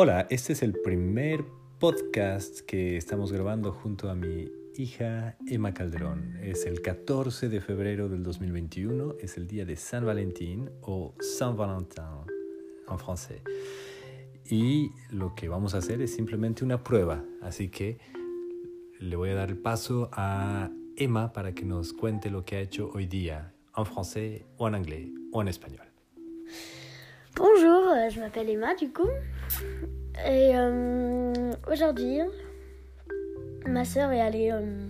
Hola, este es el primer podcast que estamos grabando junto a mi hija Emma Calderón. Es el 14 de febrero del 2021, es el día de San Valentín o Saint Valentin en francés. Y lo que vamos a hacer es simplemente una prueba, así que le voy a dar el paso a Emma para que nos cuente lo que ha hecho hoy día en francés o en inglés o en español. Bonjour, euh, je m'appelle Emma du coup. Et euh, aujourd'hui, ma soeur est allée euh,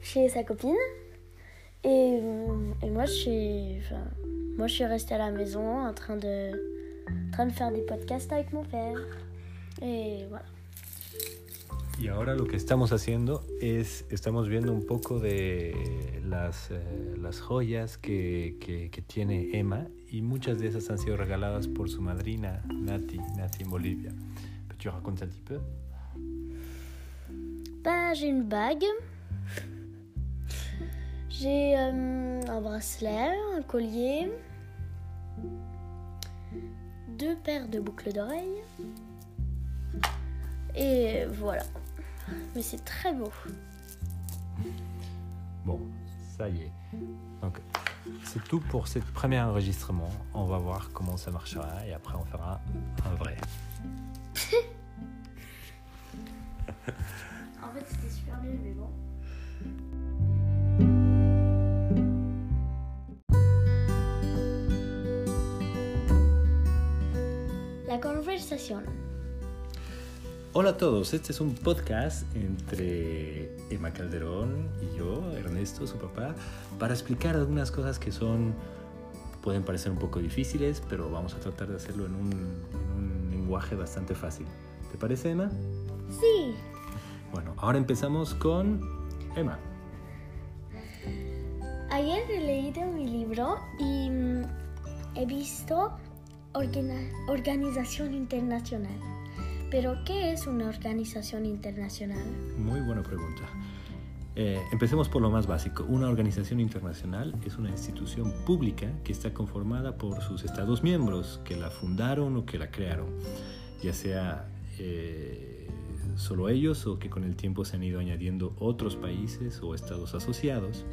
chez sa copine. Et, et moi, je suis, moi, je suis restée à la maison en train de, en train de faire des podcasts avec mon père. Et voilà. Y ahora lo que estamos haciendo es, estamos viendo un poco de las, eh, las joyas que, que, que tiene Emma y muchas de esas han sido regaladas por su madrina Nati, Nati en Bolivia. ¿Tu racontes un petit peu Bah, j'ai une bague. J'ai euh, un bracelet, un collier, deux paires de boucles d'oreilles. Et voilà. Mais c'est très beau. Bon, ça y est. Donc, c'est tout pour ce premier enregistrement. On va voir comment ça marchera et après on fera un vrai. En fait, c'était super nul, mais bon. La conversación. Hola a todos, este es un podcast entre Emma Calderón y yo, Ernesto, su papá, para explicar algunas cosas que son, pueden parecer un poco difíciles, pero vamos a tratar de hacerlo en un, en un lenguaje bastante fácil. ¿Te parece, Emma? Sí. Bueno, ahora empezamos con Emma. Ayer he leído mi libro y mm, he visto organización internacional. Pero, ¿qué es una organización internacional? Muy buena pregunta. Eh, empecemos por lo más básico. Una organización internacional es una institución pública que está conformada por sus Estados miembros que la fundaron o que la crearon, ya sea eh, solo ellos o que con el tiempo se han ido añadiendo otros países o estados asociados.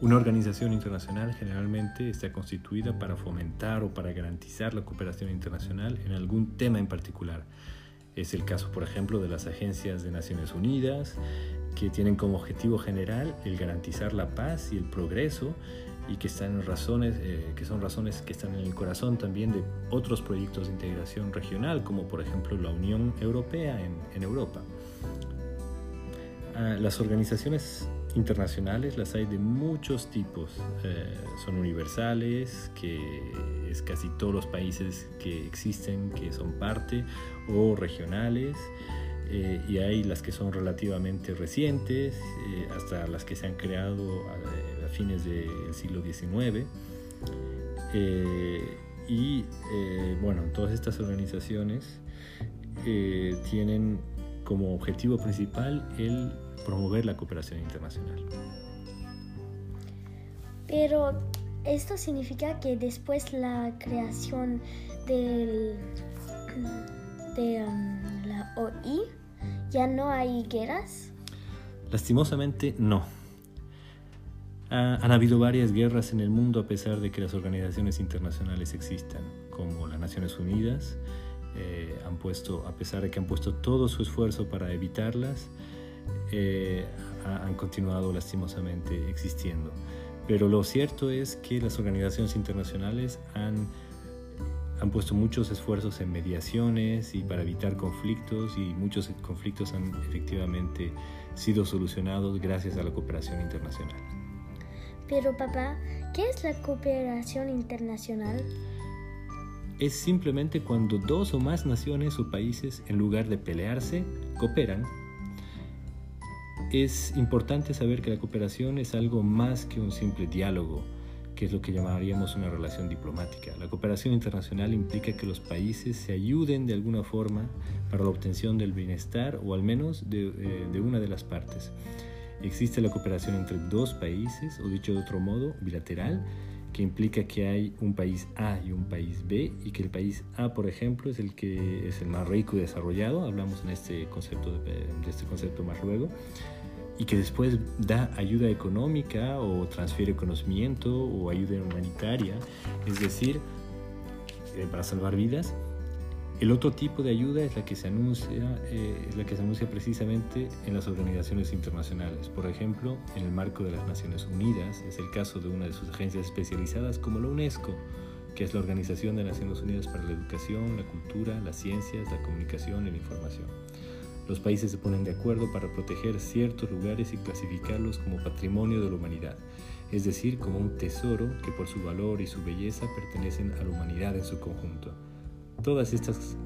Una organización internacional generalmente está constituida para fomentar o para garantizar la cooperación internacional en algún tema en particular. Es el caso, por ejemplo, de las agencias de Naciones Unidas, que tienen como objetivo general el garantizar la paz y el progreso y que, están en razones, eh, que son razones que están en el corazón también de otros proyectos de integración regional, como por ejemplo la Unión Europea en, Europa. Ah, las organizaciones internacionales las hay de muchos tipos. Eh, son universales, que es casi todos los países que existen, que son parte, o regionales. eh, y hay las que son relativamente recientes, eh, hasta las que se han creado a, fines del siglo XIX. Y bueno, todas estas organizaciones tienen como objetivo principal el promover la cooperación internacional. Pero, ¿esto significa que después la creación del, de um, la OI ya no hay guerras? Lastimosamente no. Ha- han habido varias guerras en el mundo a pesar de que las organizaciones internacionales existan, como las Naciones Unidas. Eh, han puesto, a pesar de que han puesto todo su esfuerzo para evitarlas, eh, ha- han continuado lastimosamente existiendo. Pero lo cierto es que las organizaciones internacionales han, han puesto muchos esfuerzos en mediaciones y para evitar conflictos y muchos conflictos han efectivamente sido solucionados gracias a la cooperación internacional. Pero papá, ¿qué es la cooperación internacional? Es simplemente cuando dos o más naciones o países, en lugar de pelearse, cooperan. Es importante saber que la cooperación es algo más que un simple diálogo, que es lo que llamaríamos una relación diplomática. La cooperación internacional implica que los países se ayuden de alguna forma para la obtención del bienestar o al menos de, eh, de una de las partes. Existe la cooperación entre dos países, o dicho de otro modo, bilateral, que implica que hay un país A y un país B y que el país A, por ejemplo, es el que es el más rico y desarrollado, hablamos en este concepto de, de este concepto más luego, y que después da ayuda económica o transfiere conocimiento o ayuda humanitaria, es decir, eh, para salvar vidas. El otro tipo de ayuda es la que se anuncia, eh, la que se anuncia precisamente en las organizaciones internacionales. Por ejemplo, en el marco de las Naciones Unidas, es el caso de una de sus agencias especializadas como la UNESCO, que es la Organización de Naciones Unidas para la Educación, la Cultura, las Ciencias, la Comunicación y la Información. Los países se ponen de acuerdo para proteger ciertos lugares y clasificarlos como patrimonio de la humanidad, es decir, como un tesoro que por su valor y su belleza pertenecen a la humanidad en su conjunto. Todas estas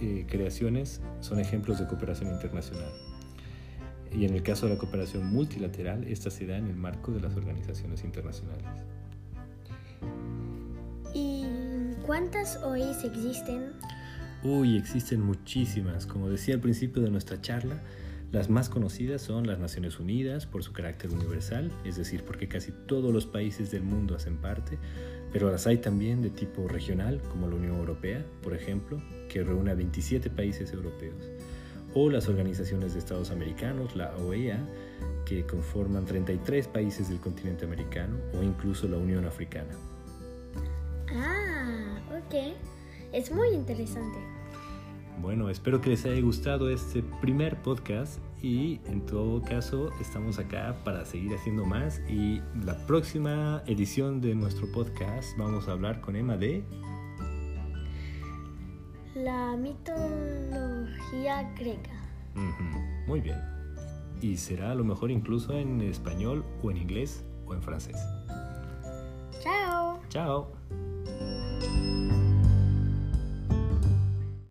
eh, creaciones son ejemplos de cooperación internacional. Y en el caso de la cooperación multilateral, esta se da en el marco de las organizaciones internacionales. ¿Y cuántas OIs existen? Uy, existen muchísimas. Como decía al principio de nuestra charla, las más conocidas son las Naciones Unidas por su carácter universal, es decir, porque casi todos los países del mundo hacen parte, pero las hay también de tipo regional, como la Unión Europea, por ejemplo, que reúne a 27 países europeos, o las organizaciones de Estados Americanos, la OEA, que conforman 33 países del continente americano, o incluso la Unión Africana. Ah, ok. Es muy interesante. Bueno, espero que les haya gustado este primer podcast y en todo caso estamos acá para seguir haciendo más y la próxima edición de nuestro podcast vamos a hablar con Emma de la mitología griega. Muy bien. Y será a lo mejor incluso en español o en inglés o en francés. Chao. Chao.